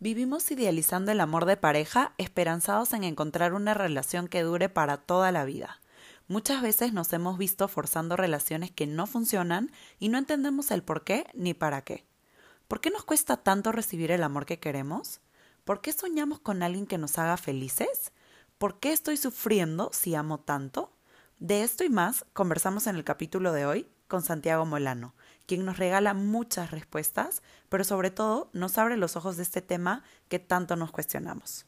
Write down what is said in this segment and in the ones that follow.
Vivimos idealizando el amor de pareja, esperanzados en encontrar una relación que dure para toda la vida. Muchas veces nos hemos visto forzando relaciones que no funcionan y no entendemos el por qué ni para qué. ¿Por qué nos cuesta tanto recibir el amor que queremos? ¿Por qué soñamos con alguien que nos haga felices? ¿Por qué estoy sufriendo si amo tanto? De esto y más conversamos en el capítulo de hoy con Santiago Molano, quien nos regala muchas respuestas, pero sobre todo nos abre los ojos de este tema que tanto nos cuestionamos.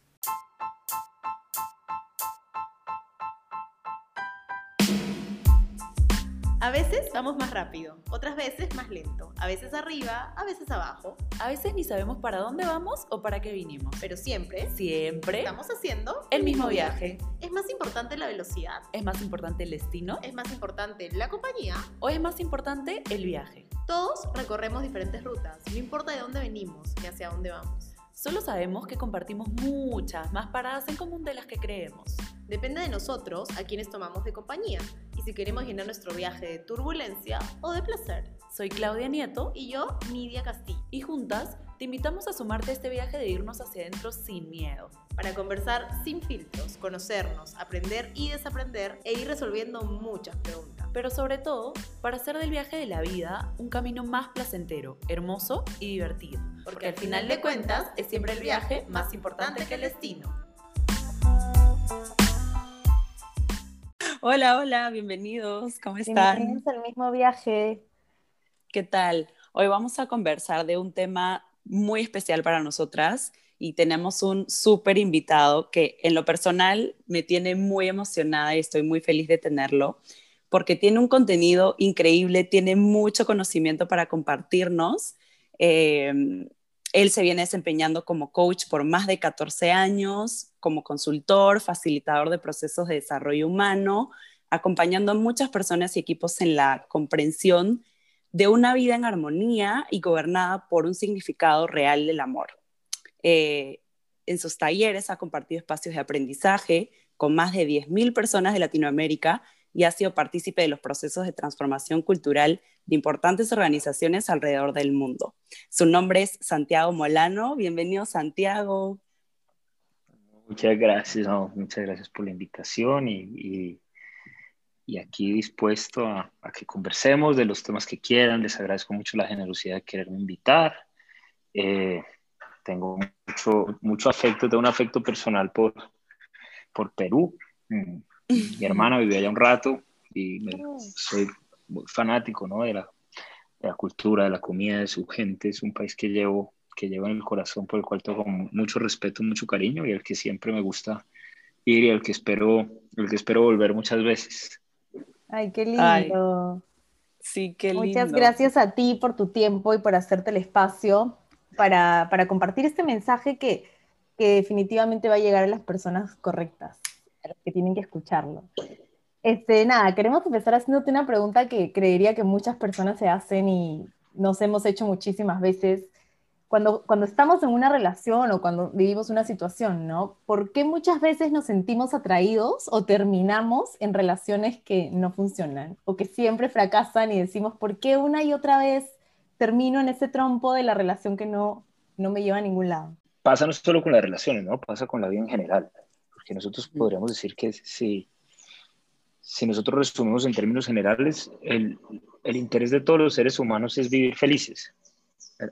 A veces vamos más rápido, otras veces más lento, a veces arriba, a veces abajo. A veces ni sabemos para dónde vamos o para qué vinimos. Pero siempre, Siempre estamos haciendo el mismo viaje. ¿Es más importante la velocidad? ¿Es más importante el destino? ¿Es más importante la compañía? ¿O es más importante el viaje? Todos recorremos diferentes rutas, no importa de dónde venimos ni hacia dónde vamos. Solo sabemos que compartimos muchas más paradas en común de las que creemos. Depende de nosotros a quienes tomamos de compañía y si queremos llenar nuestro viaje de turbulencia o de placer. Soy Claudia Nieto Y yo, Nidia Castillo, y juntas te invitamos a sumarte a este viaje de irnos hacia adentro sin miedo. para conversar sin filtros, conocernos, aprender y desaprender e ir resolviendo muchas preguntas. Pero sobre todo, para hacer del viaje de la vida un camino más placentero, hermoso y divertido. Porque al final de cuentas es siempre el viaje más importante que el destino. Hola, hola, bienvenidos, ¿cómo están? Bienvenidos al mismo viaje. ¿Qué tal? Hoy vamos a conversar de un tema muy especial para nosotras y tenemos un súper invitado que en lo personal me tiene muy emocionada y estoy muy feliz de tenerlo porque tiene un contenido increíble, tiene mucho conocimiento para compartirnos. Eh, él se viene desempeñando como coach por más de 14 años, como consultor, facilitador de procesos de desarrollo humano, acompañando a muchas personas y equipos en la comprensión de una vida en armonía y gobernada por un significado real del amor. Eh, en sus talleres ha compartido espacios de aprendizaje con más de 10.000 personas de Latinoamérica y ha sido partícipe de los procesos de transformación cultural de importantes organizaciones alrededor del mundo. Su nombre es Santiago Molano. Bienvenido, Santiago. Muchas gracias, no, muchas gracias por la invitación y, y- y aquí dispuesto a, a que conversemos de los temas que quieran. Les agradezco mucho la generosidad de quererme invitar. Eh, tengo mucho, mucho afecto, tengo un afecto personal por, por Perú. Mi hermana vivió allá un rato y me- soy fanático, ¿no? de, la, de la cultura, de la comida, de su gente. Es un país que llevo, que llevo en el corazón, por el cual tengo mucho respeto, mucho cariño y al que siempre me gusta ir y al que espero, al que espero volver muchas veces. Ay, qué Ay, lindo. Sí, qué lindo. Muchas gracias a ti por tu tiempo y por hacerte el espacio para, para compartir este mensaje que, que definitivamente va a llegar a las personas correctas, a las que tienen que escucharlo. Este, nada, queremos empezar haciéndote una pregunta que creería que muchas personas se hacen y nos hemos hecho muchísimas veces. Cuando, cuando estamos en una relación o cuando vivimos una situación, ¿no? ¿Por qué muchas veces nos sentimos atraídos o terminamos en relaciones que no funcionan o que siempre fracasan y decimos, ¿por qué una y otra vez termino en ese trompo de la relación que no, no me lleva a ningún lado? Pasa no solo con las relaciones, ¿no? Pasa con la vida en general. Porque nosotros Mm. podríamos decir que si, si nosotros resumimos en términos generales, el, el interés de todos los seres humanos es vivir felices.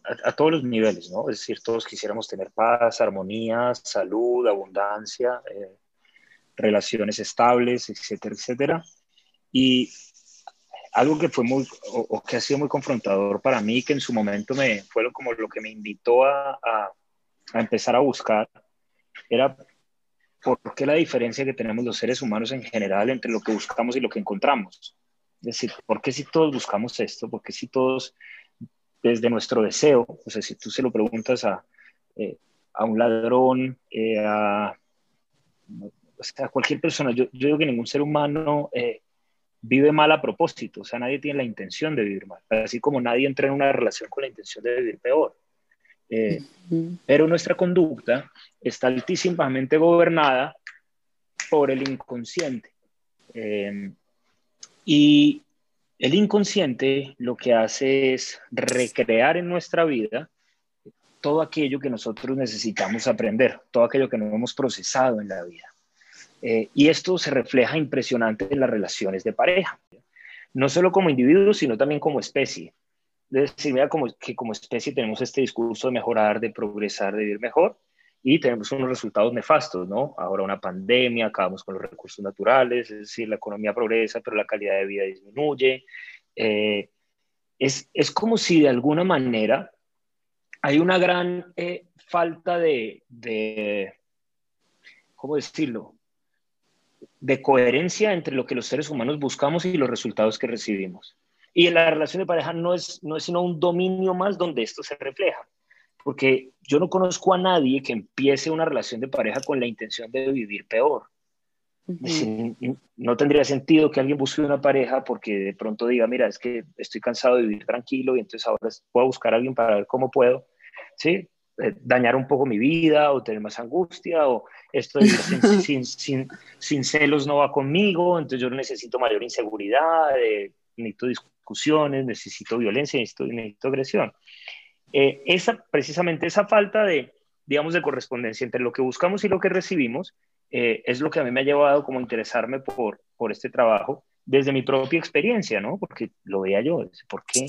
A, a todos los niveles, ¿no? Es decir, todos quisiéramos tener paz, armonía, salud, abundancia, eh, relaciones estables, etcétera, etcétera. Y algo que fue muy, o, o que ha sido muy confrontador para mí, que en su momento me fue lo- como lo que me invitó a, a, a empezar a buscar, era por qué la diferencia que tenemos los seres humanos en general entre lo que buscamos y lo que encontramos. Es decir, ¿por qué si todos buscamos esto? ¿Por qué si todos, desde nuestro deseo, o sea, si tú se lo preguntas a, eh, a un ladrón, eh, a, o sea, a cualquier persona, yo, yo digo que ningún ser humano eh, vive mal a propósito, o sea, nadie tiene la intención de vivir mal, así como nadie entra en una relación con la intención de vivir peor. Eh, pero nuestra conducta está altísimamente gobernada por el inconsciente. Eh, y el inconsciente lo que hace es recrear en nuestra vida todo aquello que nosotros necesitamos aprender, todo aquello que no hemos procesado en la vida. Eh, y esto se refleja impresionante en las relaciones de pareja, no solo como individuos, sino también como especie. Es decir, mira como, que como especie tenemos este discurso de mejorar, de progresar, de vivir mejor, y tenemos unos resultados nefastos, ¿no? Ahora una pandemia, acabamos con los recursos naturales, es decir, la economía progresa, pero la calidad de vida disminuye. Eh, es, es, como si de alguna manera hay una gran eh, falta de, de, ¿cómo decirlo? De coherencia entre lo que los seres humanos buscamos y los resultados que recibimos. Y en la relación de pareja no es, no es sino un dominio más donde esto se refleja. Porque yo no conozco a nadie que empiece una relación de pareja con la intención de vivir peor. no tendría sentido que alguien busque una pareja porque de pronto diga, mira, es que estoy cansado de vivir tranquilo y entonces ahora puedo buscar a alguien para ver cómo puedo, ¿sí? Eh, dañar un poco mi vida o tener más angustia o esto sin, sin, sin, celos no va conmigo, entonces yo necesito mayor inseguridad, eh, necesito discusiones, necesito violencia, necesito, necesito agresión. Eh, esa, precisamente esa falta de, digamos, de correspondencia entre lo que buscamos y lo que recibimos eh, es lo que a mí me ha llevado como a interesarme por, por este trabajo desde mi propia experiencia, ¿no? Porque lo veía yo, ¿por qué?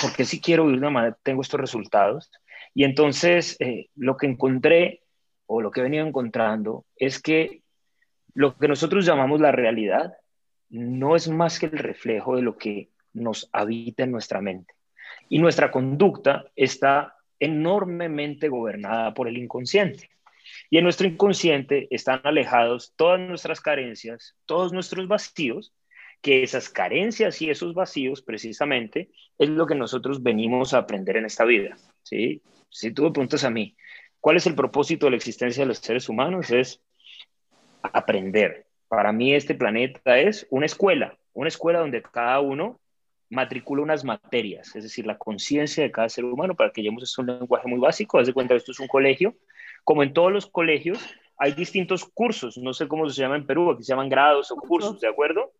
¿Por qué si quiero vivir de una manera tengo estos resultados? Y entonces eh, lo que encontré o lo que he venido encontrando es que lo que nosotros llamamos la realidad no es más que el reflejo de lo que nos habita en nuestra mente. Y nuestra conducta está enormemente gobernada por el inconsciente. Y en nuestro inconsciente están alejados todas nuestras carencias, todos nuestros vacíos, que esas carencias y esos vacíos precisamente es lo que nosotros venimos a aprender en esta vida. ¿sí? Si tú me preguntas a mí, ¿cuál es el propósito de la existencia de los seres humanos? Es aprender. Para mí este planeta es una escuela, una escuela donde cada uno matricula unas materias, es decir, la conciencia de cada ser humano, para que lleguemos a un lenguaje muy básico, haz de cuenta que esto es un colegio, como en todos los colegios, hay distintos cursos, no sé cómo se llama en Perú, aquí se llaman grados o cursos, ¿de acuerdo?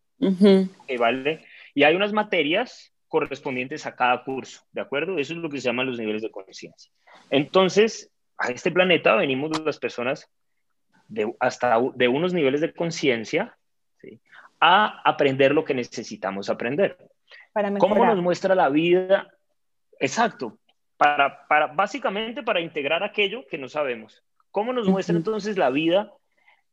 vale. Y hay unas materias correspondientes a cada curso, ¿de acuerdo? Eso es lo que se llaman los niveles de conciencia. Entonces, a este planeta venimos las personas de, hasta de unos niveles de conciencia a aprender lo que necesitamos aprender. ¿Cómo nos muestra la vida? Exacto, para, para, básicamente para integrar aquello que no sabemos. ¿Cómo nos muestra entonces la vida?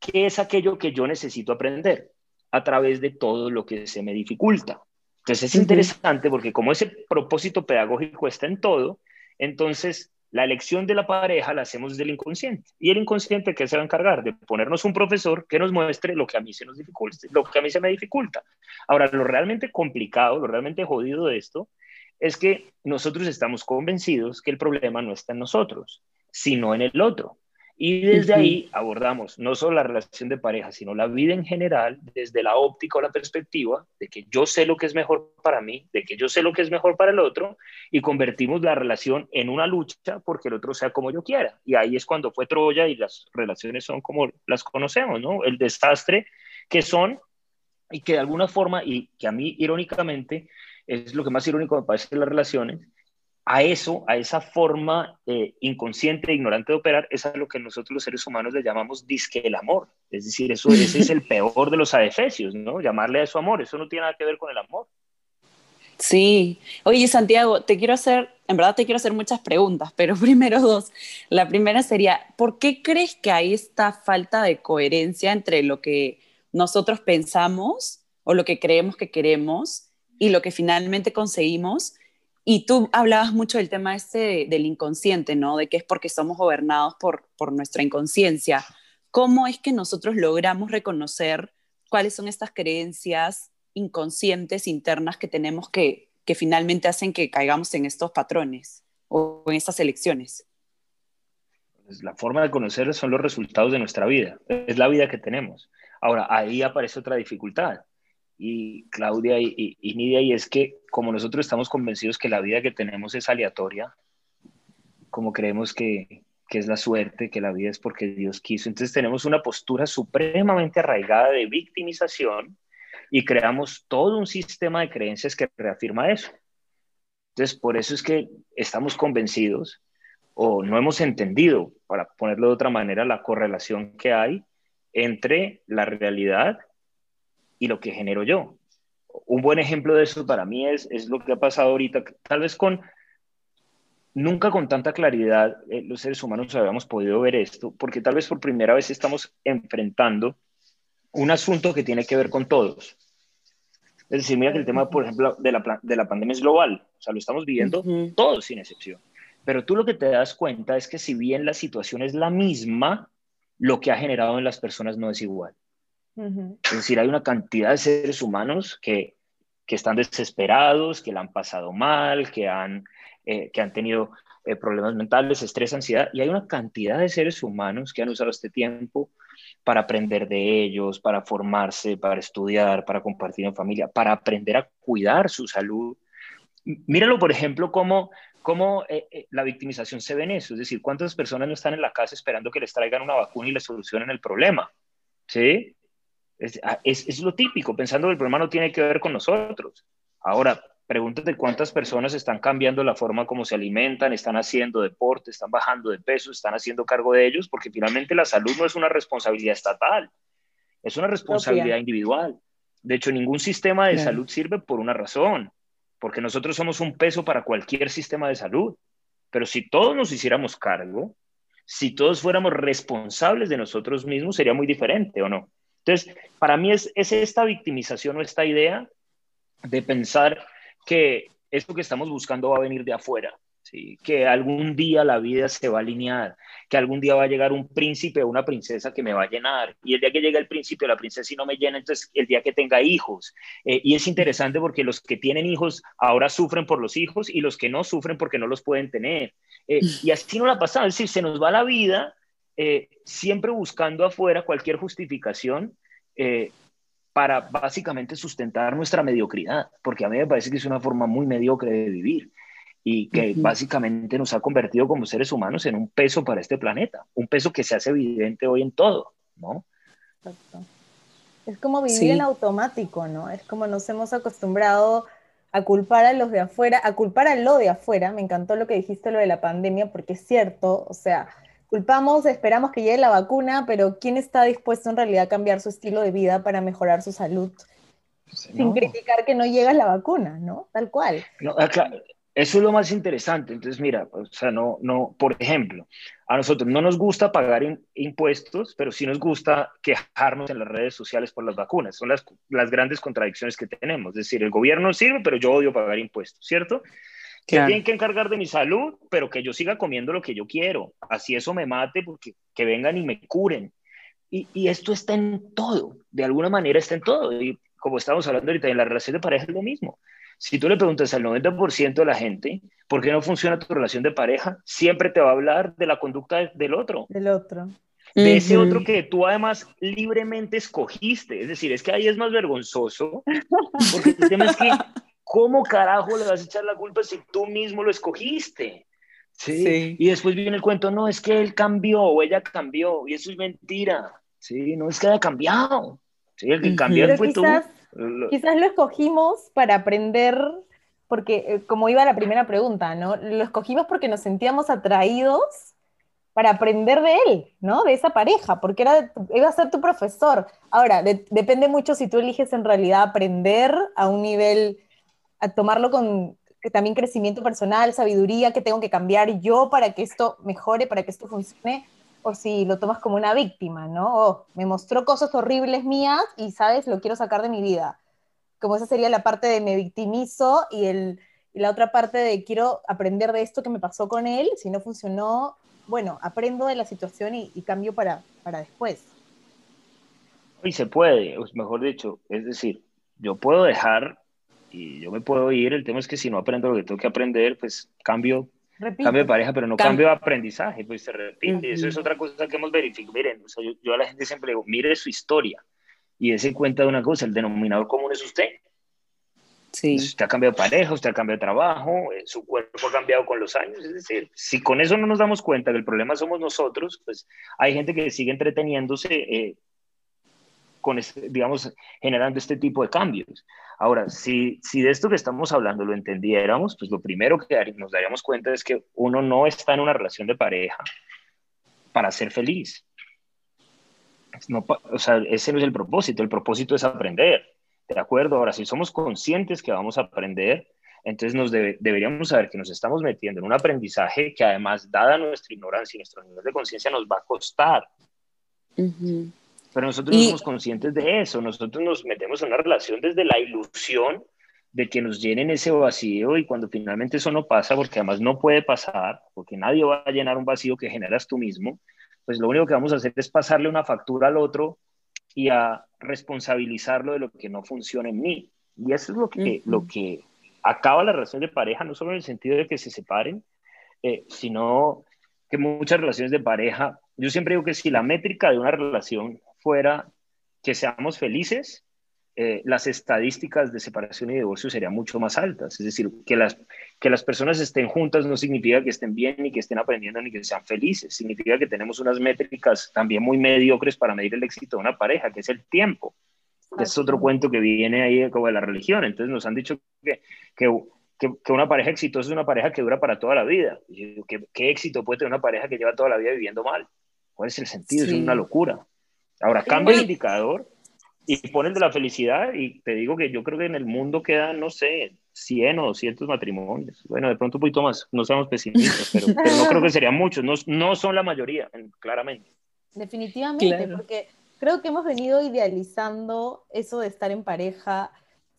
¿Qué es aquello que yo necesito aprender? A través de todo lo que se me dificulta. Entonces es interesante porque como ese propósito pedagógico está en todo, entonces la elección de la pareja la hacemos del inconsciente. Y el inconsciente, ¿qué se va a encargar? De ponernos un profesor que nos muestre lo que a mí se nos dificulta, lo que a mí se me dificulta. Ahora, lo realmente complicado, lo realmente jodido de esto, es que nosotros estamos convencidos que el problema no está en nosotros, sino en el otro. Y desde ahí abordamos no solo la relación de pareja, sino la vida en general, desde la óptica o la perspectiva de que yo sé lo que es mejor para mí, de que yo sé lo que es mejor para el otro, y convertimos la relación en una lucha porque el otro sea como yo quiera. Y ahí es cuando fue Troya y las relaciones son como las conocemos, ¿no? El desastre que son y que de alguna forma, y que a mí irónicamente es lo que más irónico me parece de las relaciones, a eso, a esa forma eh, inconsciente e ignorante de operar, es a lo que nosotros los seres humanos le llamamos disque el amor. Es decir, eso, ese es el peor de los adefesios, ¿no? Llamarle a eso amor, eso no tiene nada que ver con el amor. Sí. Oye, Santiago, te quiero hacer, en verdad te quiero hacer muchas preguntas, pero primero dos. La primera sería, ¿por qué crees que hay esta falta de coherencia entre lo que nosotros pensamos o lo que creemos que queremos y lo que finalmente conseguimos? Y tú hablabas mucho del tema este del inconsciente, ¿no? De que es porque somos gobernados por, por nuestra inconsciencia. ¿Cómo es que nosotros logramos reconocer cuáles son estas creencias inconscientes internas que tenemos que, que finalmente hacen que caigamos en estos patrones o en estas elecciones? Pues la forma de conocer son los resultados de nuestra vida, es la vida que tenemos. Ahora, ahí aparece otra dificultad y Claudia y, Nidia, y es que como nosotros estamos convencidos que la vida que tenemos es aleatoria, como creemos que, que es la suerte, que la vida es porque Dios quiso, entonces tenemos una postura supremamente arraigada de victimización y creamos todo un sistema de creencias que reafirma eso. Entonces, por eso es que estamos convencidos o no hemos entendido, para ponerlo de otra manera, la correlación que hay entre la realidad y lo que genero yo. Un buen ejemplo de eso para mí es, es lo que ha pasado ahorita, tal vez con, nunca con tanta claridad eh, los seres humanos habíamos podido ver esto, porque tal vez por primera vez estamos enfrentando un asunto que tiene que ver con todos. Es decir, mira que el tema, por ejemplo, de la, de la pandemia es global, o sea, lo estamos viviendo todos sin excepción. Pero tú lo que te das cuenta es que si bien la situación es la misma, lo que ha generado en las personas no es igual. Es decir, hay una cantidad de seres humanos que, que están desesperados, que la han pasado mal, que han, eh, que han tenido eh, problemas mentales, estrés, ansiedad, y hay una cantidad de seres humanos que han usado este tiempo para aprender de ellos, para formarse, para estudiar, para compartir en familia, para aprender a cuidar su salud. Míralo, por ejemplo, cómo, cómo eh, la victimización se ve en eso. Es decir, cuántas personas no están en la casa esperando que les traigan una vacuna y les solucionen el problema. ¿Sí? Es, ah, es, es, lo típico, pensando que el problema no tiene que ver con nosotros. Ahora, pregúntate cuántas personas están cambiando la forma como se alimentan, están haciendo deporte, están bajando de peso, están haciendo cargo de ellos, porque finalmente la salud no es una responsabilidad estatal, es una responsabilidad individual. De hecho, ningún sistema de salud sirve por una razón, porque nosotros somos un peso para cualquier sistema de salud. Pero si todos nos hiciéramos cargo, si todos fuéramos responsables de nosotros mismos, sería muy diferente, ¿o no? Entonces, para mí es, esta victimización o esta idea de pensar que esto que estamos buscando va a venir de afuera, ¿sí? que algún día la vida se va a alinear, que algún día va a llegar un príncipe o una princesa que me va a llenar, y el día que llegue el príncipe o la princesa y no me llena, entonces el día que tenga hijos. Eh, y es interesante porque los que tienen hijos ahora sufren por los hijos y los que no sufren porque no los pueden tener. Eh, y así no la pasado, es decir, se nos va la vida eh, siempre buscando afuera cualquier justificación eh, para básicamente sustentar nuestra mediocridad, porque a mí me parece que es una forma muy mediocre de vivir y que básicamente nos ha convertido como seres humanos en un peso para este planeta, un peso que se hace evidente hoy en todo, ¿no? Es como vivir en automático, ¿no? Es como nos hemos acostumbrado a culpar a los de afuera, a culpar a lo de afuera. Me encantó lo que dijiste, lo de la pandemia, porque es cierto, o sea, culpamos, esperamos que llegue la vacuna, pero ¿quién está dispuesto en realidad a cambiar su estilo de vida para mejorar su salud? Sin criticar que no llega la vacuna, ¿no? Tal cual. eso es lo más interesante. Entonces, mira, o sea, no, no, por ejemplo, a nosotros no nos gusta pagar impuestos, pero sí nos gusta quejarnos en las redes sociales por las vacunas. Son las, las grandes contradicciones que tenemos. Es decir, el gobierno sirve, pero yo odio pagar impuestos, ¿cierto? Que tienen que encargar de mi salud, pero que yo siga comiendo lo que yo quiero. Así eso me mate, porque que vengan y me curen. Y, y, esto está en todo, de alguna manera está en todo. Y como estamos hablando ahorita, en la relación de pareja es lo mismo. Si tú le preguntas al 90% de la gente, ¿por qué no funciona tu relación de pareja? Siempre te va a hablar de la conducta del otro. Del otro. De ese otro que tú además libremente escogiste. Es decir, es que ahí es más vergonzoso, porque el tema es que ¿cómo carajo le vas a echar la culpa si tú mismo lo escogiste? ¿Sí? Y después viene el cuento, no, es que él cambió o ella cambió, y eso es mentira. Sí, no es que haya cambiado. Sí, el que cambió fue tú. Quizás lo escogimos para aprender, porque eh, como iba la primera pregunta, ¿no? Lo escogimos porque nos sentíamos atraídos para aprender de él, ¿no? De esa pareja, porque era, iba a ser tu profesor. Ahora, depende mucho si tú eliges en realidad aprender a un nivel a tomarlo con también crecimiento personal, sabiduría, que tengo que cambiar yo para que esto mejore, para que esto funcione, o si lo tomas como una víctima, ¿no? Oh, me mostró cosas horribles mías y, ¿sabes? Lo quiero sacar de mi vida. Como esa sería la parte de me victimizo y, el, y la otra parte de quiero aprender de esto que me pasó con él, si no funcionó, bueno, aprendo de la situación y, y cambio para, para después. Y se puede, mejor dicho, es decir, yo puedo dejar y yo me puedo ir. El tema es que si no aprendo lo que tengo que aprender, pues cambio, cambio de pareja, pero no cambio de aprendizaje, pues se repite. Eso es otra cosa que hemos verificado. Miren, yo, a la gente siempre digo, mire su historia y dése cuenta de una cosa, el denominador común es usted. Sí. Usted ha cambiado de pareja, usted ha cambiado de trabajo, eh, su cuerpo ha cambiado con los años. Es decir, si con eso no nos damos cuenta que el problema somos nosotros, pues hay gente que sigue entreteniéndose eh, con este, digamos, generando este tipo de cambios. Ahora, si, si de esto que estamos hablando lo entendiéramos, pues lo primero que nos daríamos cuenta es que uno no está en una relación de pareja para ser feliz. No, o sea, ese no es el propósito, el propósito es aprender. ¿De acuerdo? Ahora, si somos conscientes que vamos a aprender, entonces nos deberíamos saber que nos estamos metiendo en un aprendizaje que además, dada nuestra ignorancia y nuestro nivel de conciencia, nos va a costar. Pero nosotros no somos conscientes de eso, nosotros nos metemos en una relación desde la ilusión de que nos llenen ese vacío y cuando finalmente eso no pasa, porque además no puede pasar, porque nadie va a llenar un vacío que generas tú mismo, pues lo único que vamos a hacer es pasarle una factura al otro y a responsabilizarlo de lo que no funciona en mí. Y eso es lo que, lo que acaba la relación de pareja, no solo en el sentido de que se separen, eh, sino que muchas relaciones de pareja, yo siempre digo que si la métrica de una relación fuera que seamos felices, eh, las estadísticas de separación y divorcio serían mucho más altas. Es decir, que las, que las personas estén juntas no significa que estén bien, ni que estén aprendiendo, ni que sean felices. Significa que tenemos unas métricas también muy mediocres para medir el éxito de una pareja, que es el tiempo. es otro cuento que viene ahí como de la religión. Entonces nos han dicho que, que, que, una pareja exitosa es una pareja que dura para toda la vida. ¿Qué, ¿Qué, éxito puede tener una pareja que lleva toda la vida viviendo mal? ¿Cuál es el sentido? Es una locura. Ahora, cambia el indicador y ponen de la felicidad y te digo que yo creo que en el mundo quedan, no sé, 100 o 200 matrimonios. Bueno, de pronto un poquito más, no somos pesimistas, pero, no creo que serían muchos, no, no, son la mayoría, claramente. Definitivamente, porque creo que hemos venido idealizando eso de estar en pareja,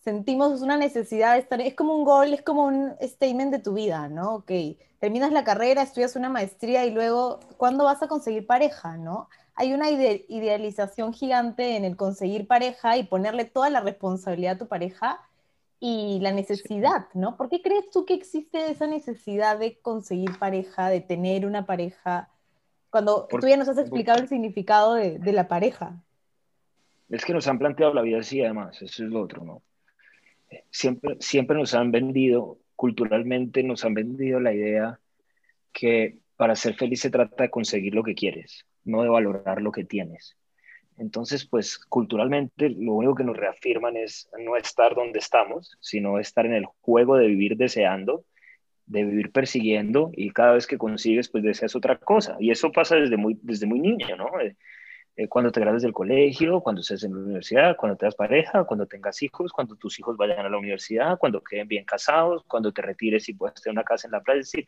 sentimos una necesidad de estar, es como un gol, es como un statement de tu vida, ¿no? Ok, terminas la carrera, estudias una maestría y luego, ¿cuándo vas a conseguir pareja, no? Hay una idealización gigante en el conseguir pareja y ponerle toda la responsabilidad a tu pareja y la necesidad, ¿no? ¿Por qué crees tú que existe esa necesidad de conseguir pareja, de tener una pareja, cuando tú ya nos has explicado el significado de, de, la pareja? Es que nos han planteado la vida así, además, eso es lo otro, ¿no? Siempre, siempre nos han vendido, culturalmente nos han vendido la idea que para ser feliz se trata de conseguir lo que quieres no de valorar lo que tienes. Entonces, pues culturalmente lo único que nos reafirman es no estar donde estamos, sino estar en el juego de vivir deseando, de vivir persiguiendo y cada vez que consigues, pues deseas otra cosa. Y eso pasa desde muy, desde muy niño, ¿no? Eh, eh, cuando te graduas del colegio, cuando estés en la universidad, cuando te das pareja, cuando tengas hijos, cuando tus hijos vayan a la universidad, cuando queden bien casados, cuando te retires y puedas tener una casa en la playa. Es decir,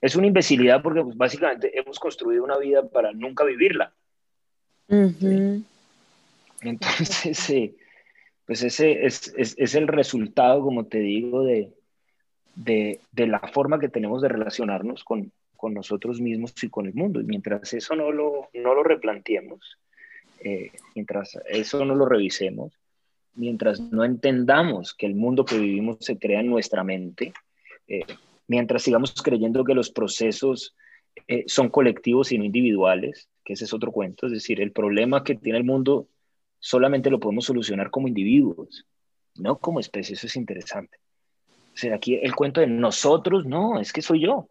es una imbecilidad porque pues, básicamente hemos construido una vida para nunca vivirla. Entonces, pues ese es, es, es, el resultado, como te digo, de, de, de, la forma que tenemos de relacionarnos con, con, nosotros mismos y con el mundo. Y mientras eso no lo, no lo replanteemos, eh, mientras eso no lo revisemos, mientras no entendamos que el mundo que vivimos se crea en nuestra mente, eh, mientras sigamos creyendo que los procesos eh, son colectivos y no individuales, que ese es otro cuento, es decir, el problema que tiene el mundo solamente lo podemos solucionar como individuos, no como especie, eso es interesante. O sea, aquí el cuento de nosotros, no, es que soy yo.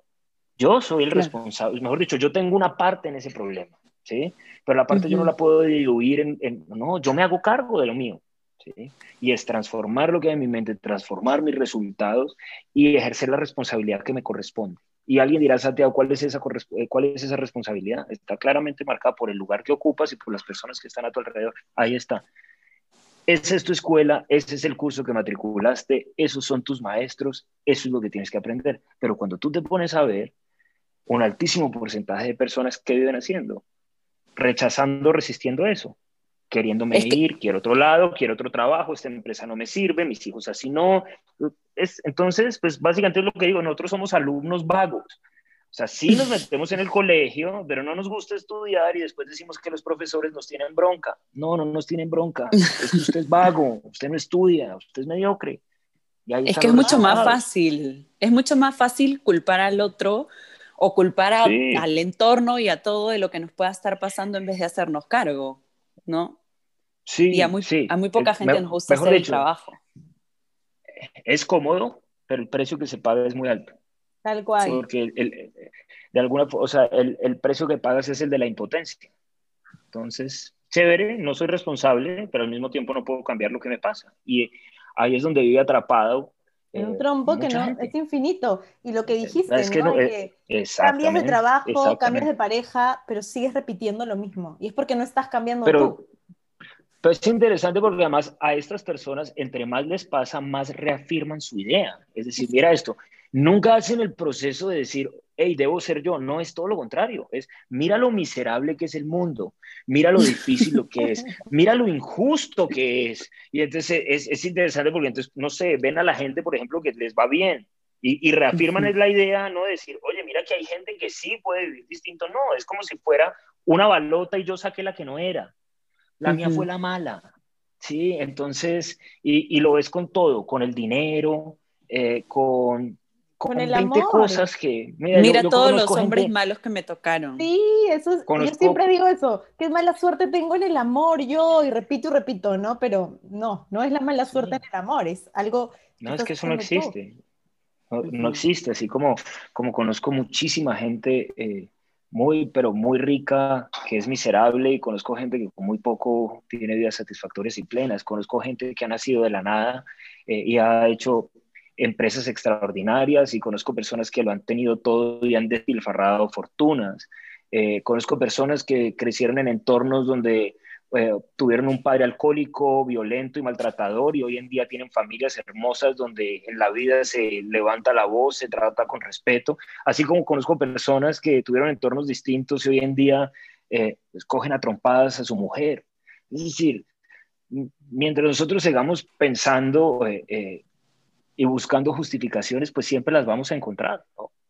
Yo soy el responsable, mejor dicho, yo tengo una parte en ese problema, ¿sí? Pero la parte yo no la puedo diluir en, en, no, yo me hago cargo de lo mío. Y es transformar lo que hay en mi mente, transformar mis resultados y ejercer la responsabilidad que me corresponde. Y alguien dirá, Santiago, ¿cuál es, esa, eh, ¿cuál es esa responsabilidad? Está claramente marcada por el lugar que ocupas y por las personas que están a tu alrededor. Ahí está. Esa es tu escuela, ese es el curso que matriculaste, esos son tus maestros, eso es lo que tienes que aprender. Pero cuando tú te pones a ver, un altísimo porcentaje de personas que viven haciendo, rechazando, resistiendo eso queriéndome ir, quiero otro lado, quiero otro trabajo, esta empresa no me sirve, mis hijos así no. Es, entonces, pues básicamente es lo que digo, nosotros somos alumnos vagos. O sea, sí nos metemos en el colegio, pero no nos gusta estudiar y después decimos que los profesores nos tienen bronca. No, no nos tienen bronca. Es que usted es vago, usted no estudia, usted es mediocre. es que es mucho más fácil, es mucho más fácil culpar al otro o culpar al entorno y a todo de lo que nos pueda estar pasando en vez de hacernos cargo. ¿no? Sí. Y a muy, a muy poca gente nos gusta hacer el trabajo. Es cómodo, pero el precio que se paga es muy alto. Tal cual. Porque de alguna o sea, el, el, precio que pagas es el de la impotencia. Entonces, chévere, no soy responsable, pero al mismo tiempo no puedo cambiar lo que me pasa. Y ahí es donde vive atrapado. En un eh, trompo que no es infinito. Y lo que dijiste, ¿no? que cambias de trabajo, cambias de pareja, pero sigues repitiendo lo mismo. Y es porque no estás cambiando pero, Pero es interesante porque además a estas personas, entre más les pasa, más reafirman su idea. Es decir, mira esto, nunca hacen el proceso de decir, hey, debo ser yo. No, es todo lo contrario. Es, mira lo miserable que es el mundo, mira lo difícil lo que es, mira lo injusto que es. Y entonces es, es interesante porque entonces, no sé, ven a la gente, por ejemplo, que les va bien. Y, reafirman es la idea, ¿no? De decir, oye, mira que hay gente que sí puede vivir distinto. No, es como si fuera una balota y yo saqué la que no era. La mía fue la mala. Sí, entonces, y, y, lo ves con todo, con el dinero, eh, con, con, el amor. cosas que... Mira, todos los hombres malos que me tocaron. Sí, eso es, yo siempre digo eso, qué mala suerte tengo en el amor yo, y repito y repito, ¿no? Pero no, no es la mala suerte en el amor, es algo... No, es que eso no existe. No, existe, así como, como conozco muchísima gente eh, muy, pero muy rica, que es miserable, y conozco gente que con muy poco tiene vidas satisfactorias y plenas, conozco gente que ha nacido de la nada eh, y ha hecho empresas extraordinarias y conozco personas que lo han tenido todo y han despilfarrado fortunas. Eh, conozco personas que crecieron en entornos donde eh, tuvieron un padre alcohólico, violento y maltratador y hoy en día tienen familias hermosas donde en la vida se levanta la voz, se trata con respeto, así como conozco personas que tuvieron entornos distintos y hoy en día eh, escogen a trompadas a su mujer. Es decir, mientras nosotros sigamos pensando eh, y buscando justificaciones, pues siempre las vamos a encontrar.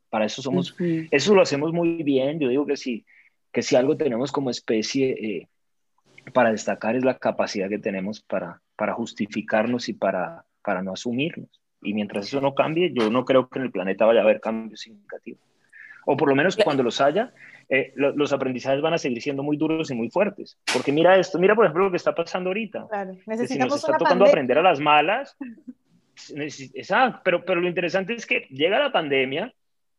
Para eso somos, eso lo hacemos muy bien. Yo digo que si, que si algo tenemos como especie eh, para destacar es la capacidad que tenemos para, para justificarnos y para, para no asumirnos. Y mientras eso no cambie, yo no creo que en el planeta vaya a haber cambios significativos. O por lo menos cuando los haya, eh, los aprendizajes van a seguir siendo muy duros y muy fuertes. Porque mira esto, mira por ejemplo lo que está pasando ahorita. Claro, necesitamos si nos está tocando aprender a las malas, Exacto, pero, pero lo interesante es que llega la pandemia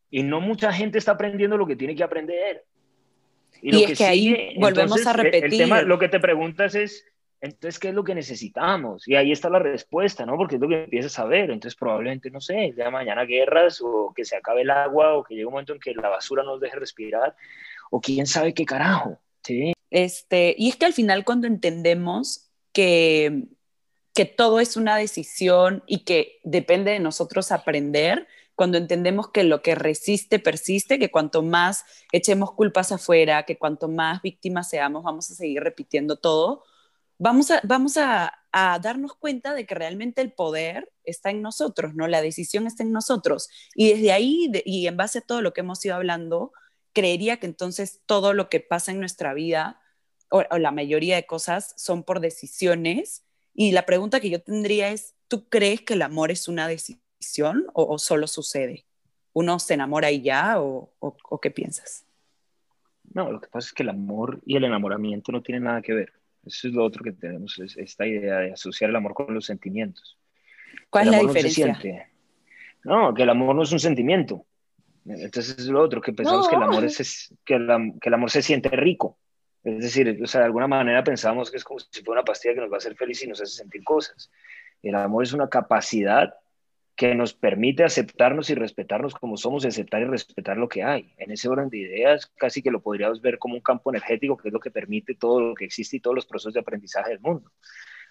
y no mucha gente está aprendiendo lo que tiene que aprender. Y, es que, ahí volvemos a repetir. El tema, lo que te preguntas es, entonces, ¿qué es lo que necesitamos? Y ahí está la respuesta, ¿no? Porque es lo que empiezas a ver. Entonces, probablemente, no sé, ya mañana guerras o que se acabe el agua o que llegue un momento en que la basura nos deje respirar o quién sabe qué carajo. ¿sí? Este, y es que al final cuando entendemos que que todo es una decisión y que depende de nosotros aprender, cuando entendemos que lo que resiste persiste, que cuanto más echemos culpas afuera, que cuanto más víctimas seamos, vamos a seguir repitiendo todo, vamos a, vamos a, darnos cuenta de que realmente el poder está en nosotros, ¿no? La decisión está en nosotros. Y desde ahí, y en base a todo lo que hemos ido hablando, creería que entonces todo lo que pasa en nuestra vida, o la mayoría de cosas, son por decisiones y la pregunta que yo tendría es, ¿tú crees que el amor es una decisión o, solo sucede? ¿Uno se enamora y ya o, qué piensas? No, lo que pasa es que el amor y el enamoramiento no tienen nada que ver. Eso es lo otro que tenemos, es esta idea de asociar el amor con los sentimientos. ¿Cuál es la diferencia? No, que el amor no es un sentimiento. Entonces es lo otro, que pensamos que, el amor es, que, que el amor se siente rico. Es decir, o sea, de alguna manera pensamos que es como si fuera una pastilla que nos va a hacer feliz y nos hace sentir cosas. El amor es una capacidad que nos permite aceptarnos y respetarnos como somos, aceptar y respetar lo que hay. En ese orden de ideas, casi que lo podríamos ver como un campo energético, que es lo que permite todo lo que existe y todos los procesos de aprendizaje del mundo.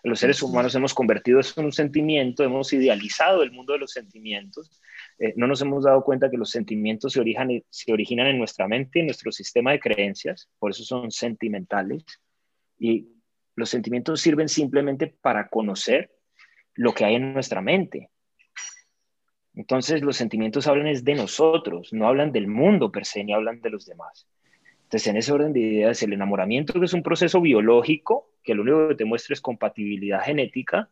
Los seres humanos hemos convertido eso en un sentimiento, hemos idealizado el mundo de los sentimientos eh, no nos hemos dado cuenta que los sentimientos se, originan, se originan en nuestra mente, en nuestro sistema de creencias, por eso son sentimentales. Y los sentimientos sirven simplemente para conocer lo que hay en nuestra mente. Entonces los sentimientos hablan es de nosotros, no hablan del mundo per se, ni hablan de los demás. Entonces en ese orden de ideas, el enamoramiento que es un proceso biológico, que lo único que te muestra es compatibilidad genética,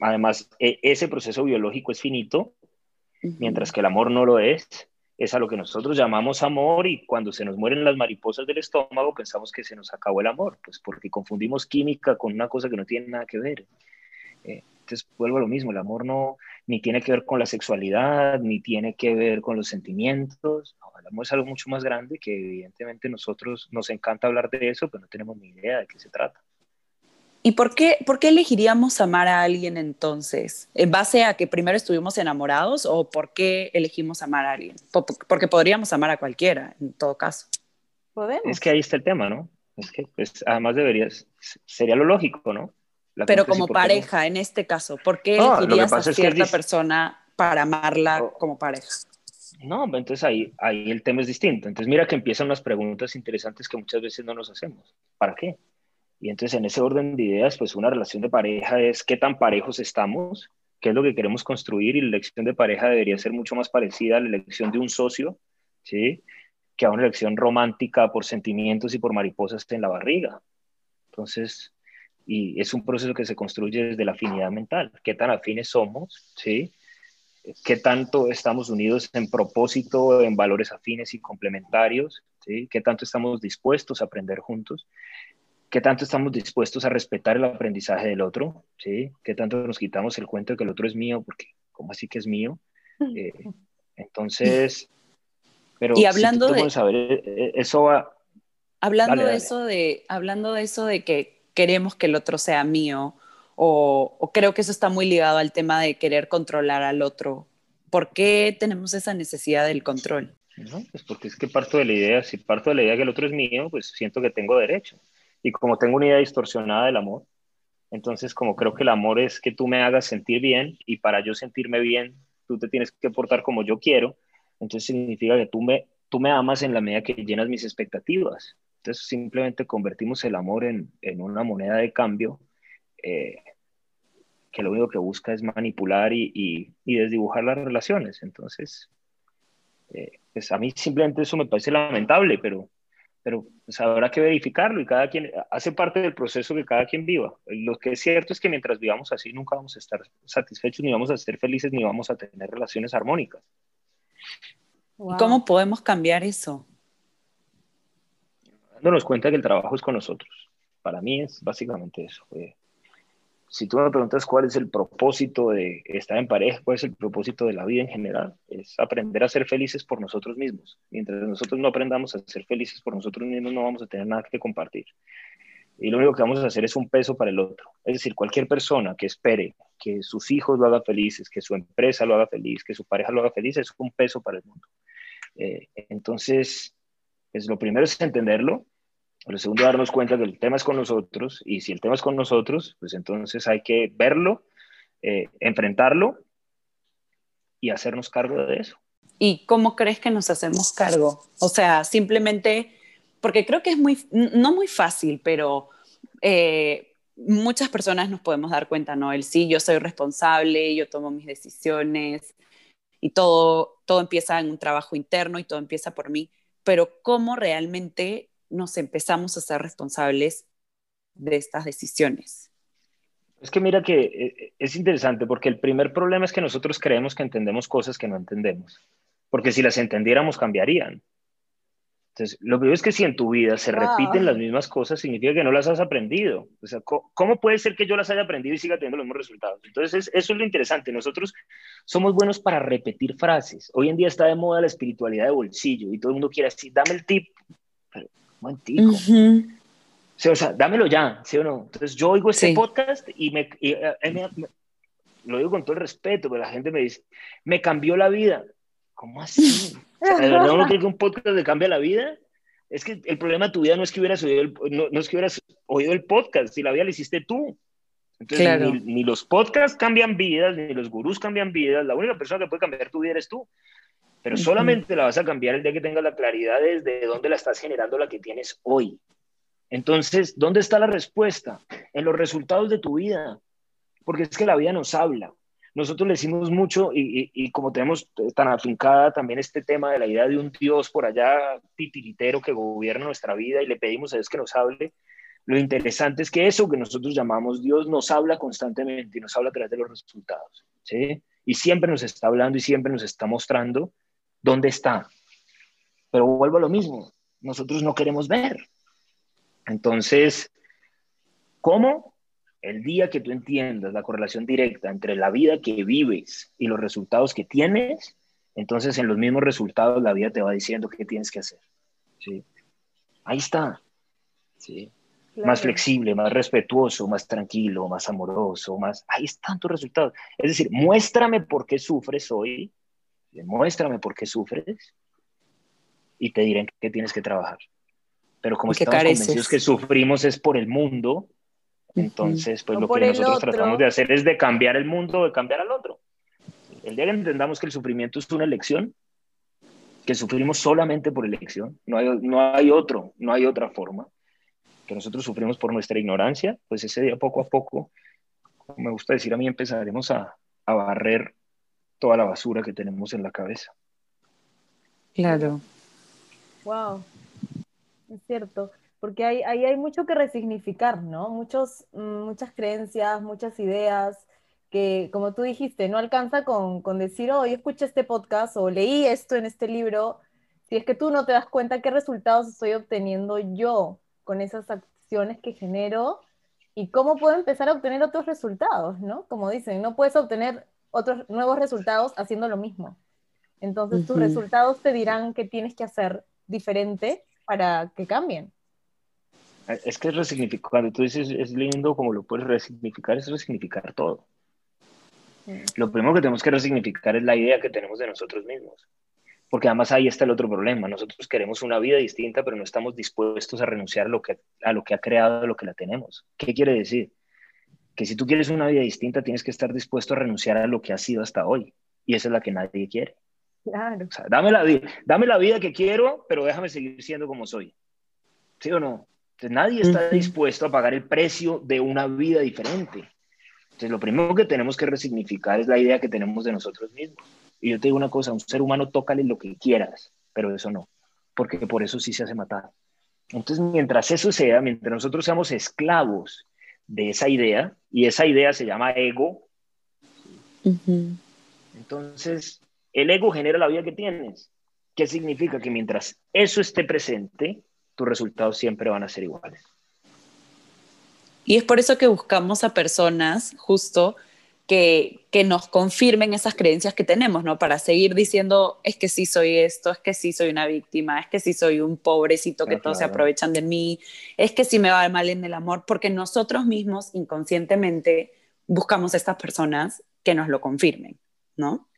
Además, e, ese proceso biológico es finito, mientras que el amor no lo es. Es a lo que nosotros llamamos amor y cuando se nos mueren las mariposas del estómago pensamos que se nos acabó el amor, pues porque confundimos química con una cosa que no tiene nada que ver. Eh, entonces vuelvo a lo mismo, el amor no ni tiene que ver con la sexualidad, ni tiene que ver con los sentimientos, el amor es algo mucho más grande que evidentemente nosotros nos encanta hablar de eso, pero no tenemos ni idea de qué se trata. ¿Y por qué, por qué elegiríamos amar a alguien entonces? ¿En base a que primero estuvimos enamorados o por qué elegimos amar a alguien? Porque podríamos amar a cualquiera, en todo caso. Podemos. Es que ahí está el tema, ¿no? Es que pues, además deberías, sería lo lógico, ¿no? Pero como pareja, en este caso, ¿por qué elegirías a cierta persona para amarla oh. como pareja? No, entonces ahí, ahí el tema es distinto. Entonces mira que empiezan las preguntas interesantes que muchas veces no nos hacemos. ¿Para qué? Y entonces en ese orden de ideas, pues una relación de pareja es qué tan parejos estamos, qué es lo que queremos construir y la elección de pareja debería ser mucho más parecida a la elección de un socio, ¿sí? Que a una elección romántica por sentimientos y por mariposas en la barriga. Entonces, y es un proceso que se construye desde la afinidad mental, qué tan afines somos, ¿sí? qué tanto estamos unidos en propósito, en valores afines y complementarios, ¿sí? qué tanto estamos dispuestos a aprender juntos, qué tanto estamos dispuestos a respetar el aprendizaje del otro, ¿sí? qué tanto nos quitamos el cuento de que el otro es mío, porque ¿cómo así que es mío? Eh, entonces, pero y hablando de saber, eh, eh, eso va... Hablando, de Eso de, hablando de eso de que queremos que el otro sea mío, o, creo que eso está muy ligado al tema de querer controlar al otro. ¿Por qué tenemos esa necesidad del control? No, pues porque es que parto de la idea, si parto de la idea que el otro es mío, pues siento que tengo derecho. Y como tengo una idea distorsionada del amor, entonces como creo que el amor es que tú me hagas sentir bien y para yo sentirme bien, tú te tienes que portar como yo quiero, entonces significa que tú me, tú me amas en la medida que llenas mis expectativas. Entonces simplemente convertimos el amor en, una moneda de cambio eh, que lo único que busca es manipular y, desdibujar las relaciones. Entonces, eh, pues a mí simplemente eso me parece lamentable, pero, pero pues habrá que verificarlo y cada quien hace parte del proceso que cada quien viva. Lo que es cierto es que mientras vivamos así nunca vamos a estar satisfechos, ni vamos a ser felices, ni vamos a tener relaciones armónicas. ¿Cómo podemos cambiar eso? Dándonos cuenta que el trabajo es con nosotros. Para mí es básicamente eso. si tú me preguntas cuál es el propósito de estar en pareja, cuál es el propósito de la vida en general, es aprender a ser felices por nosotros mismos. Mientras nosotros no aprendamos a ser felices por nosotros mismos, no vamos a tener nada que compartir. Y lo único que vamos a hacer es un peso para el otro. Es decir, cualquier persona que espere que sus hijos lo hagan felices, que su empresa lo haga feliz, que su pareja lo haga feliz, es un peso para el mundo. Eh, entonces, pues lo primero es entenderlo, lo segundo, darnos cuenta que el tema es con nosotros y si el tema es con nosotros, pues entonces hay que verlo, eh, enfrentarlo y hacernos cargo de eso. ¿Y cómo crees que nos hacemos cargo? O sea, simplemente, porque creo que es muy, no muy fácil, pero eh, muchas personas nos podemos dar cuenta, ¿no? El sí, yo soy responsable, yo tomo mis decisiones y todo, todo empieza en un trabajo interno y todo empieza por mí, pero ¿cómo realmente nos empezamos a ser responsables de estas decisiones. Es que mira que eh, es interesante porque el primer problema es que nosotros creemos que entendemos cosas que no entendemos, porque si las entendiéramos cambiarían. Entonces, lo primero es que si en tu vida se repiten las mismas cosas, significa que no las has aprendido. O sea, ¿cómo puede ser que yo las haya aprendido y siga teniendo los mismos resultados? Entonces, eso es lo interesante. Nosotros somos buenos para repetir frases. Hoy en día está de moda la espiritualidad de bolsillo y todo el mundo quiere decir, dame el tip momentico. o sea, dámelo ya, ¿sí o no? Entonces yo oigo ese podcast y, me, eh, lo digo con todo el respeto, pero la gente me dice, me cambió la vida. ¿Cómo así? ¿De verdad uno cree que un podcast le cambia la vida? Es que el problema de tu vida no es que hubieras oído el, no, es que hubieras oído el podcast, si la vida la hiciste tú. Entonces, ni, los podcasts cambian vidas, ni los gurús cambian vidas. La única persona que puede cambiar tu vida eres tú pero solamente la vas a cambiar el día que tengas la claridad de dónde la estás generando la que tienes hoy. Entonces, ¿dónde está la respuesta? En los resultados de tu vida, porque es que la vida nos habla. Nosotros le decimos mucho y, como tenemos tan afincada también este tema de la idea de un Dios por allá titiritero que gobierna nuestra vida y le pedimos a Dios que nos hable, lo interesante es que eso que nosotros llamamos Dios nos habla constantemente y nos habla a través de los resultados. ¿sí? Y siempre nos está hablando y siempre nos está mostrando ¿Dónde está? Pero vuelvo a lo mismo, nosotros no queremos ver. Entonces, ¿cómo? El día que tú entiendas la correlación directa entre la vida que vives y los resultados que tienes, Entonces, en los mismos resultados, la vida te va diciendo qué tienes que hacer. ¿sí? Ahí está. ¿sí? Más flexible, más respetuoso, más tranquilo, más amoroso, más... Ahí están tus resultados. Es decir, muéstrame por qué sufres hoy, muéstrame por qué sufres y te diré en qué tienes que trabajar. Pero como estamos convencidos que sufrimos es por el mundo, entonces pues lo que nosotros tratamos de hacer es de cambiar el mundo, de cambiar al otro. El día que entendamos que el sufrimiento es una elección, que sufrimos solamente por elección, no hay, no hay otro, no hay otra forma, que nosotros sufrimos por nuestra ignorancia, pues ese día poco a poco, como me gusta decir a mí, empezaremos a, a barrer toda la basura que tenemos en la cabeza. Claro. Wow, es cierto, porque ahí hay, hay, mucho que resignificar, ¿no? Muchos, mm, muchas creencias, muchas ideas, que, como tú dijiste, no alcanza con, con decir, oh, yo escuché este podcast o leí esto en este libro, si es que tú no te das cuenta qué resultados estoy obteniendo yo con esas acciones que genero y cómo puedo empezar a obtener otros resultados, ¿no? Como dicen, no puedes obtener otros nuevos resultados haciendo lo mismo. Entonces tus resultados te dirán qué tienes que hacer diferente para que cambien. Es que es resignificar, cuando tú dices es lindo como lo puedes resignificar, es resignificar todo. Lo primero que tenemos que resignificar es la idea que tenemos de nosotros mismos. Porque además ahí está el otro problema. Nosotros queremos una vida distinta, pero no estamos dispuestos a renunciar a lo que, a lo que ha creado, a lo que la tenemos. ¿Qué quiere decir? Que si tú quieres una vida distinta, tienes que estar dispuesto a renunciar a lo que ha sido hasta hoy. Y esa es la que nadie quiere. Claro. dame, la, dame la vida que quiero, pero déjame seguir siendo como soy. ¿Sí o no? Entonces, nadie está dispuesto a pagar el precio de una vida diferente. Entonces, lo primero que tenemos que resignificar es la idea que tenemos de nosotros mismos. Y yo te digo una cosa, un ser humano tócale lo que quieras, pero eso no, porque por eso sí se hace matar. Entonces, mientras eso sea, mientras nosotros seamos esclavos de esa idea, y esa idea se llama ego, entonces el ego genera la vida que tienes. ¿Qué significa? Que mientras eso esté presente, tus resultados siempre van a ser iguales. Y es por eso que buscamos a personas justo que, que, nos confirmen esas creencias que tenemos, ¿no? Para seguir diciendo, es que sí soy esto, es que sí soy una víctima, es que sí soy un pobrecito que todos se aprovechan de mí, es que sí me va mal en el amor, porque nosotros mismos inconscientemente buscamos a estas personas que nos lo confirmen, ¿no?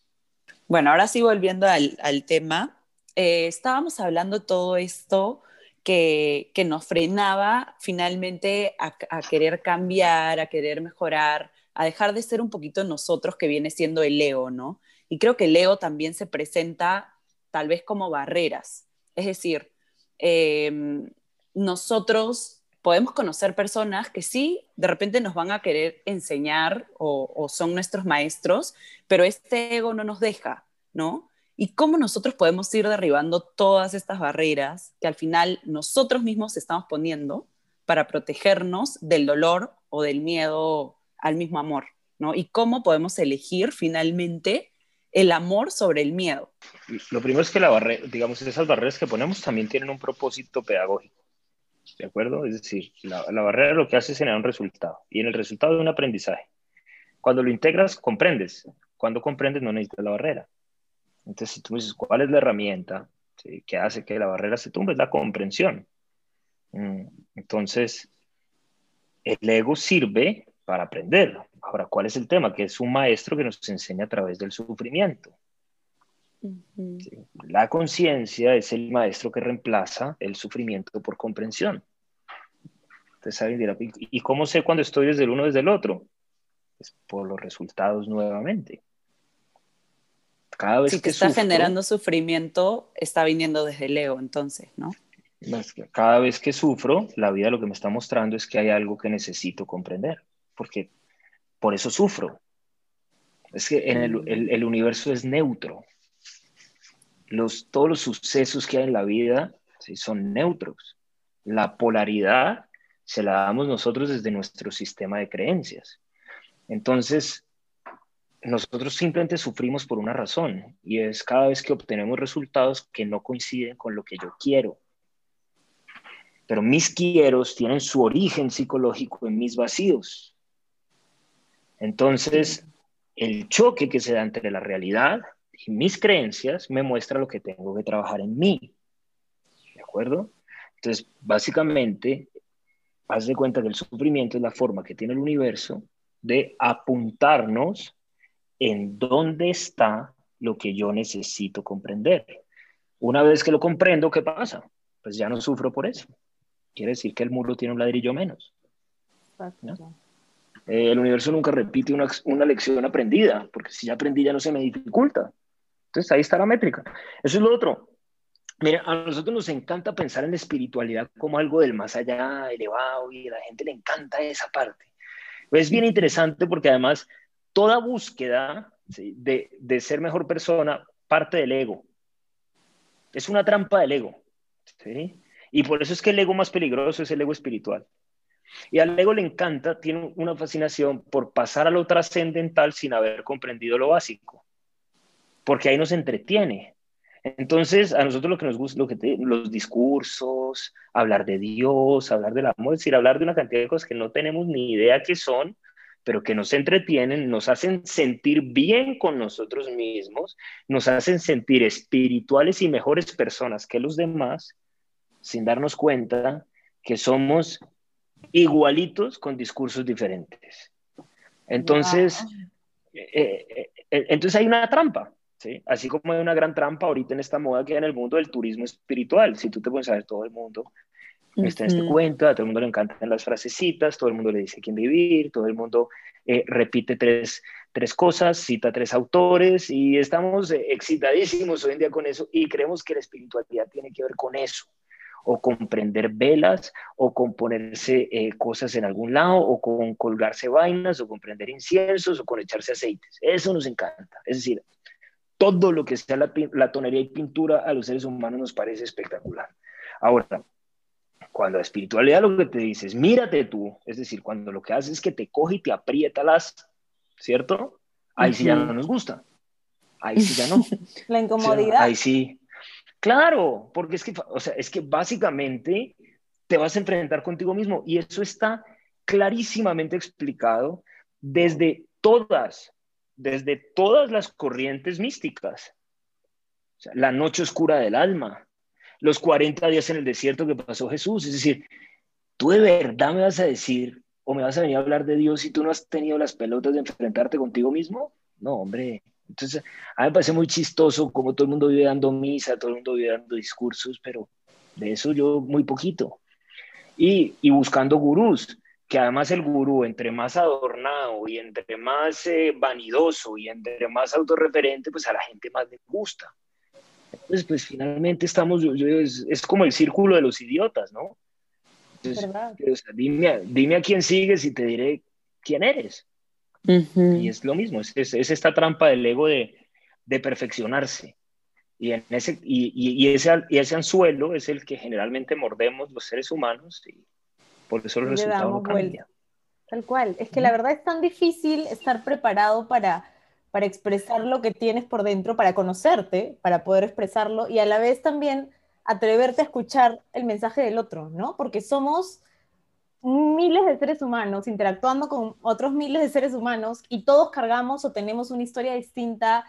Bueno, ahora sí volviendo al, al tema, eh, estábamos hablando todo esto que, nos frenaba finalmente a, querer cambiar, a querer mejorar, a dejar de ser un poquito nosotros que viene siendo el Leo, ¿no? Y creo que el Leo también se presenta tal vez como barreras. Es decir, em, nosotros podemos conocer personas que sí, de repente nos van a querer enseñar o, o son nuestros maestros, pero este ego no nos deja, ¿no? y cómo nosotros podemos ir derribando todas estas barreras que al final nosotros mismos estamos poniendo para protegernos del dolor o del miedo al mismo amor, ¿no? Y cómo podemos elegir finalmente el amor sobre el miedo. Lo primero es que la barrera, digamos, esas barreras que ponemos también tienen un propósito pedagógico, ¿de acuerdo? Es decir, la, barrera lo que hace es generar un resultado y en el resultado de un aprendizaje. Cuando lo integras, comprendes. Cuando comprendes, no necesitas la barrera. Entonces, si tú dices, ¿cuál es la herramienta que hace que la barrera se tumbe? Es la comprensión. Mm, entonces, el ego sirve para aprender. Ahora, ¿cuál es el tema? Que es un maestro que nos enseña a través del sufrimiento. La conciencia es el maestro que reemplaza el sufrimiento por comprensión. Entonces, ¿saben? ¿y cómo sé cuando estoy desde el uno desde el otro? Es por los resultados nuevamente. Cada vez que, está generando sufrimiento, está viniendo desde el ego, entonces, ¿no? Cada vez que sufro, la vida lo que me está mostrando es que hay algo que necesito comprender, porque por eso sufro. Es que en el, el, universo es neutro. Los, todos los sucesos que hay en la vida ¿sí? son neutros. La polaridad se la damos nosotros desde nuestro sistema de creencias. Entonces, nosotros simplemente sufrimos por una razón y es cada vez que obtenemos resultados que no coinciden con lo que yo quiero. Pero mis quieros tienen su origen psicológico en mis vacíos. Entonces, el choque que se da entre la realidad Y mis creencias me muestran lo que tengo que trabajar en mí. ¿De acuerdo? Entonces, básicamente, haz de cuenta que el sufrimiento es la forma que tiene el universo de apuntarnos en dónde está lo que yo necesito comprender. Una vez que lo comprendo, ¿qué pasa? Pues ya no sufro por eso. Quiere decir que el muro tiene un ladrillo menos. Eh, el universo nunca repite una, una, lección aprendida, porque si ya aprendí ya no se me dificulta. Entonces ahí está la métrica. Eso es lo otro. Mira, a nosotros nos encanta pensar en espiritualidad como algo del más allá, elevado, y a la gente le encanta esa parte. Es bien interesante porque además toda búsqueda de, de ser mejor persona parte del ego. Es una trampa del ego. ¿sí? Y por eso es que el ego más peligroso es el ego espiritual. Y al ego le encanta, tiene una fascinación por pasar a lo trascendental sin haber comprendido lo básico, porque ahí nos entretiene. Entonces, a nosotros lo que nos gusta, lo que los discursos, hablar de Dios, hablar del amor, es decir, hablar de una cantidad de cosas que no tenemos ni idea qué son, pero que nos entretienen, nos hacen sentir bien con nosotros mismos, nos hacen sentir espirituales y mejores personas que los demás, sin darnos cuenta que somos igualitos con discursos diferentes. Entonces, eh, eh, eh, entonces hay una trampa, ¿sí? Así como hay una gran trampa ahorita en esta moda que hay en el mundo del turismo espiritual. Si tú te puedes saber, todo el mundo está en este cuento, a todo el mundo le encantan las frasecitas, todo el mundo le dice quién vivir, todo el mundo repite tres, tres cosas, cita tres autores y estamos excitadísimos hoy en día con eso y creemos que la espiritualidad tiene que ver con eso o con prender velas, o con ponerse eh, cosas en algún lado, o con colgarse vainas, o con prender inciensos, o con echarse aceites. Eso nos encanta. Es decir, todo lo que sea la, la tonería y pintura a los seres humanos nos parece espectacular. Ahora, cuando la espiritualidad lo que te dice es mírate tú, es decir, cuando lo que hace es que te coge y te aprieta las, ¿cierto? Ahí sí ya no nos gusta. Ahí sí ya no. La incomodidad. ahí sí, Claro, porque es que, o sea, es que básicamente te vas a enfrentar contigo mismo y eso está clarísimamente explicado desde todas, desde todas las corrientes místicas. la noche oscura del alma, los 40 días en el desierto que pasó Jesús. Es decir, tú de verdad me vas a decir o me vas a venir a hablar de Dios si tú no has tenido las pelotas de enfrentarte contigo mismo. No, hombre, entonces, a mí me parece muy chistoso como todo el mundo vive dando misa, todo el mundo vive dando discursos, pero de eso yo muy poquito. Y, y buscando gurús, que además el gurú, entre más adornado y entre más eh, vanidoso y entre más autorreferente, pues a la gente más le gusta. Entonces, pues finalmente estamos, yo, es, es, como el círculo de los idiotas, ¿no? Entonces, dime, dime a quién sigues y te diré quién eres. Y es lo mismo, es, es, esta trampa del ego de, de perfeccionarse. Y, en ese, y, y, ese, y ese anzuelo es el que generalmente mordemos los seres humanos y por eso los resultados no cambian. Tal cual. Es que la verdad es tan difícil estar preparado para, para expresar lo que tienes por dentro, para conocerte, para poder expresarlo y a la vez también atreverte a escuchar el mensaje del otro, ¿no? Porque somos miles de seres humanos interactuando con otros miles de seres humanos y todos cargamos o tenemos una historia distinta,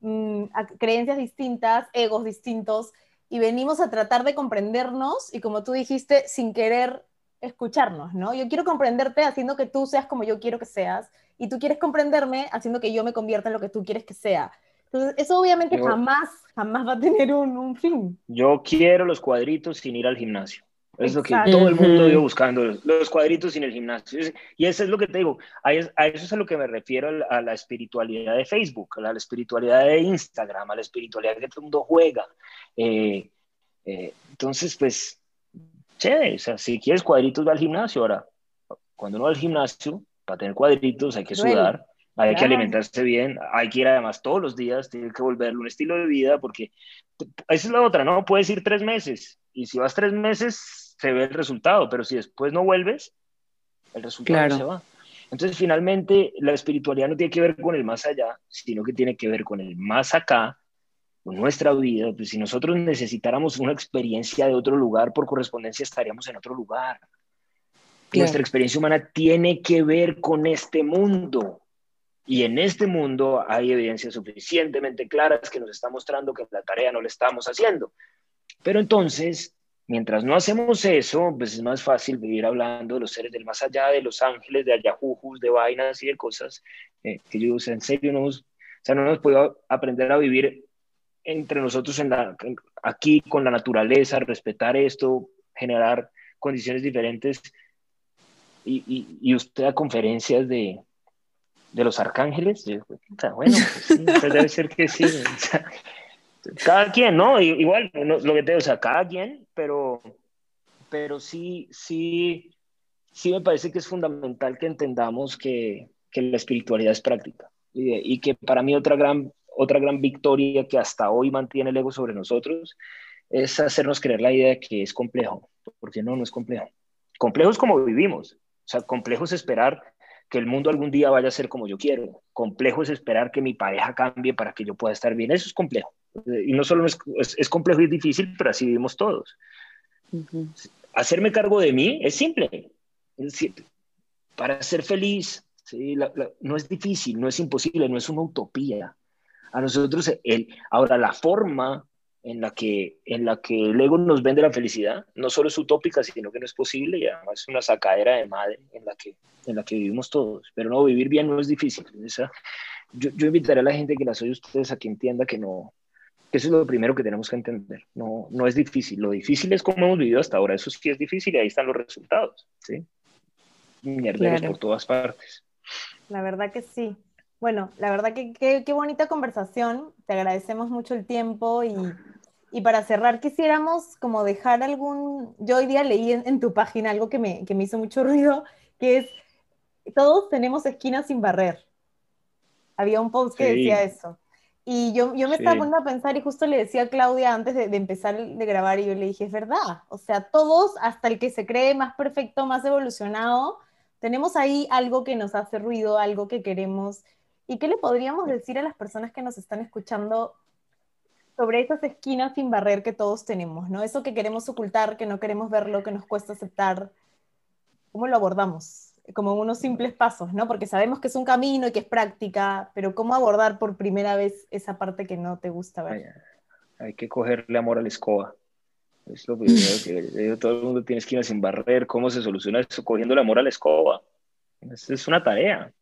mm, creencias distintas, egos distintos y venimos a tratar de comprendernos y como tú dijiste, sin querer escucharnos, ¿no? Yo quiero comprenderte haciendo que tú seas como yo quiero que seas y tú quieres comprenderme haciendo que yo me convierta en lo que tú quieres que sea. Entonces, eso obviamente jamás, jamás va a tener un, un fin. Yo quiero los cuadritos sin ir al gimnasio. Es lo que todo el mundo vive buscando, los cuadritos en el gimnasio. Y eso es lo que te digo, a eso es a lo que me refiero a la espiritualidad de Facebook, a la espiritualidad de Instagram, a la espiritualidad que todo el mundo juega. Eh, eh, entonces, pues, chévere, o sea, si quieres cuadritos, va al gimnasio. Ahora, cuando uno va al gimnasio, para tener cuadritos hay que sudar, hay que alimentarse bien, hay que ir además todos los días, tiene que volverlo un estilo de vida, porque esa es la otra, ¿no? Puedes ir tres meses, y si vas tres meses, se ve el resultado, pero si después no vuelves, el resultado se va. Entonces, finalmente, la espiritualidad no tiene que ver con el más allá, sino que tiene que ver con el más acá, con nuestra vida. Pues si nosotros necesitáramos una experiencia de otro lugar, por correspondencia estaríamos en otro lugar. Nuestra experiencia humana tiene que ver con este mundo. Y en este mundo hay evidencias suficientemente claras que nos está mostrando que la tarea no la estamos haciendo. Pero entonces, mientras no hacemos eso, pues es más fácil vivir hablando de los seres del más allá, de los ángeles, de ayajujus, de vainas y de cosas eh, que yo, en serio, no, o sea, no hemos podido aprender a vivir entre nosotros en la, aquí con la naturaleza, respetar esto, generar condiciones diferentes. Y, y, usted a conferencias de, de los arcángeles, bueno, pues sí, debe ser que sí. Cada quien, ¿no? Igual, lo que te digo, o sea, cada quien, pero, pero sí, sí, sí me parece que es fundamental que entendamos que, que la espiritualidad es práctica y, que para mí otra gran, otra gran victoria que hasta hoy mantiene el ego sobre nosotros es hacernos creer la idea de que es complejo, porque no, no es complejo. Complejo es como vivimos, o sea, complejo es esperar que el mundo algún día vaya a ser como yo quiero. Complejo es esperar que mi pareja cambie para que yo pueda estar bien. Eso es complejo. Y no solo es, es, complejo y difícil, pero así vivimos todos. Hacerme cargo de mí es simple. para ser feliz, no es difícil, no es imposible, no es una utopía. A nosotros, el, ahora la forma en la, que, en la que el ego nos vende la felicidad no solo es utópica, sino que no es posible y además es una sacadera de madre en la que, en la que vivimos todos. Pero no, vivir bien no es difícil. yo, yo invitaré a la gente que las oye ustedes a que entienda que no, que eso es lo primero que tenemos que entender. No, no es difícil. Lo difícil es cómo hemos vivido hasta ahora. Eso sí es difícil y ahí están los resultados. ¿sí? Mierderos por todas partes. La verdad que sí. Bueno, la verdad que qué bonita conversación. Te agradecemos mucho el tiempo y, y, para cerrar quisiéramos como dejar algún... Yo hoy día leí en, tu página algo que me, que me hizo mucho ruido, que es, todos tenemos esquinas sin barrer. Había un post que decía eso. Y yo, yo me estaba poniendo a pensar y justo le decía a Claudia antes de, de, empezar de grabar y yo le dije, es verdad, o sea, todos, hasta el que se cree más perfecto, más evolucionado, tenemos ahí algo que nos hace ruido, algo que queremos. ¿Y qué le podríamos decir a las personas que nos están escuchando sobre esas esquinas sin barrer que todos tenemos, ¿no? Eso que queremos ocultar, que no queremos verlo, que nos cuesta aceptar. ¿Cómo lo abordamos? Como unos simples pasos, ¿no? Porque sabemos que es un camino y que es práctica, pero ¿cómo abordar por primera vez esa parte que no te gusta ver? Hay, que cogerle amor a la escoba. Es lo primero que todo el mundo tiene esquinas sin barrer. ¿Cómo se soluciona eso? Cogiendo el amor a la escoba. Es, es una tarea.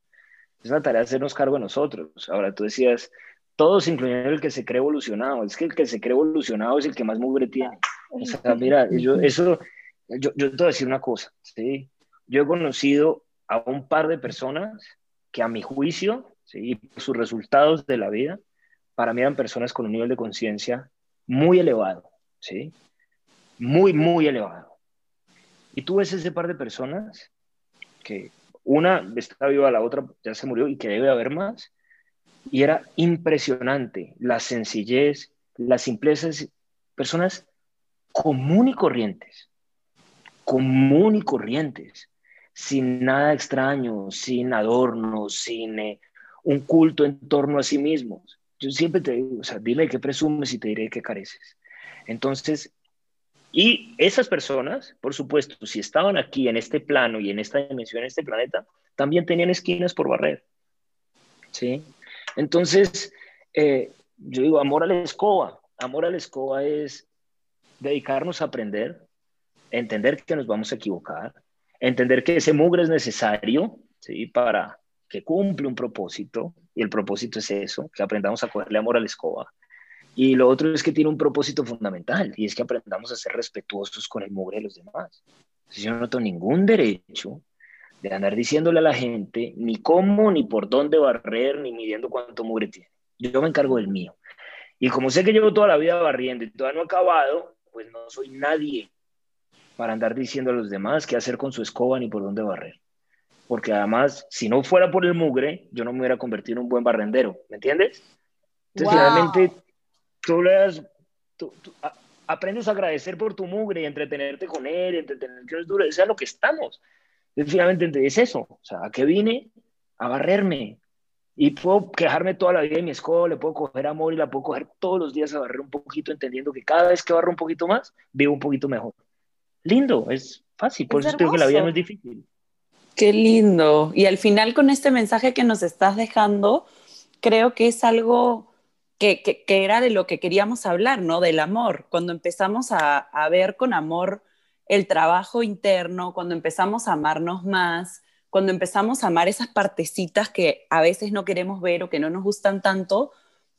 Es una tarea hacernos cargo de nosotros. Ahora, tú decías, todos, incluyendo el que se cree evolucionado. Es que el que se cree evolucionado es el que más mugre tiene. O sea, mira, yo, eso, yo, yo te voy a decir una cosa, ¿sí? Yo he conocido a un par de personas que a mi juicio, ¿sí? sus resultados de la vida, para mí eran personas con un nivel de conciencia muy elevado, ¿sí? Muy, muy elevado. Y tú ves ese par de personas que una está viva, la otra ya se murió y que debe haber más. Y era impresionante la sencillez, la simpleza, personas común y corrientes, común y corrientes, sin nada extraño, sin adornos, sin eh, un culto en torno a sí mismos. Yo siempre te digo, o sea, dime qué presumes y te diré qué careces. Entonces, y esas personas, por supuesto, si estaban aquí en este plano y en esta dimensión, en este planeta, también tenían esquinas por barrer. ¿Sí? Entonces, eh, yo digo, amor a la escoba. Amor a la escoba es dedicarnos a aprender, entender que nos vamos a equivocar, entender que ese mugre es necesario ¿sí? para que cumple un propósito, y el propósito es eso, que aprendamos a cogerle amor a la escoba. Y lo otro es que tiene un propósito fundamental, y es que aprendamos a ser respetuosos con el mugre de los demás. Yo no tengo ningún derecho de andar diciéndole a la gente ni cómo, ni por dónde barrer, ni midiendo cuánto mugre tiene. Yo me encargo del mío. Y como sé que llevo toda la vida barriendo y todavía no he acabado, pues no soy nadie para andar diciendo a los demás qué hacer con su escoba ni por dónde barrer. Porque además, si no fuera por el mugre, yo no me hubiera convertido en un buen barrendero, ¿me entiendes? Entonces, finalmente, tú le das, tú, aprendes a agradecer por tu mugre y entretenerte con él, entretener que es duro, sea lo que estamos. Entonces, finalmente, es eso. O sea, ¿a qué vine? A barrerme. Y puedo quejarme toda la vida de mi escoba, le puedo coger amor y la puedo coger todos los días a barrer un poquito, entendiendo que cada vez que barro un poquito más, vivo un poquito mejor lindo, es fácil, por eso digo que la vida no es difícil. Qué lindo. Y al final con este mensaje que nos estás dejando, creo que es algo que, que, era de lo que queríamos hablar, ¿no? Del amor. Cuando empezamos a, a ver con amor el trabajo interno, cuando empezamos a amarnos más, cuando empezamos a amar esas partecitas que a veces no queremos ver o que no nos gustan tanto,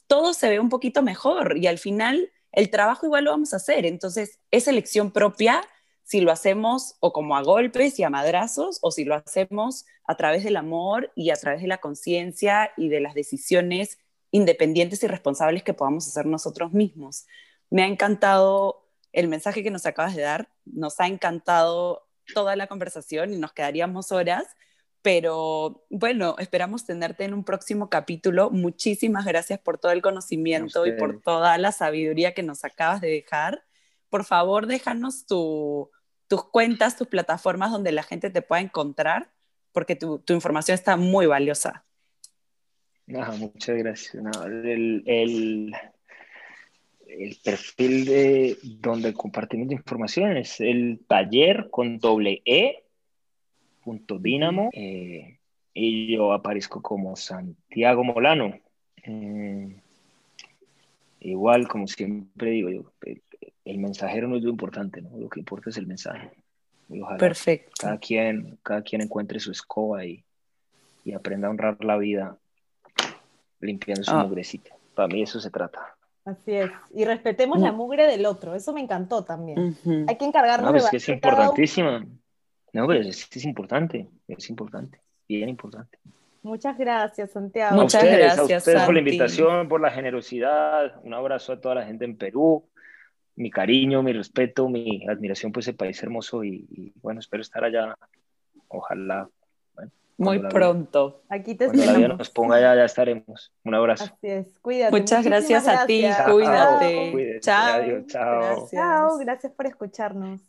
todo se ve un poquito mejor y al final el trabajo igual lo vamos a hacer. Entonces, es elección propia si lo hacemos o como a golpes y a madrazos o si lo hacemos a través del amor y a través de la conciencia y de las decisiones independientes y responsables que podamos hacer nosotros mismos. Me ha encantado el mensaje que nos acabas de dar, nos ha encantado toda la conversación y nos quedaríamos horas, pero bueno, esperamos tenerte en un próximo capítulo. Muchísimas gracias por todo el conocimiento y por toda la sabiduría que nos acabas de dejar. Por favor, déjanos tus cuentas, tus plataformas donde la gente te pueda encontrar, porque tu, información está muy valiosa. muchas gracias. el, el, el, perfil de donde compartimos información es el taller con doble E punto Dínamo eh, y yo aparezco como Santiago Molano. Eh, igual, como siempre digo, yo, el, mensajero no es lo importante, ¿no? lo que importa es el mensaje. Perfecto. Cada quien, cada quien encuentre su escoba y, y aprenda a honrar la vida limpiando su ah. mugrecita. Para mí eso se trata. Así es. Y respetemos la mugre del otro. Eso me encantó también. Hay que encargarnos no, de... Es que es importantísimo. No, pero es, es importante, es importante, bien importante. Muchas gracias, Santiago. Muchas gracias. A ustedes por la invitación, por la generosidad. Un abrazo a toda la gente en Perú. Mi cariño, mi respeto, mi admiración por ese país hermoso y, bueno, espero estar allá. Ojalá. Muy pronto. Aquí te Cuando la vida nos ponga allá, ya estaremos. Un abrazo. Así es, cuídate. Muchas gracias, a ti, cuídate. Chao. Adiós, chao. Chao, gracias por escucharnos.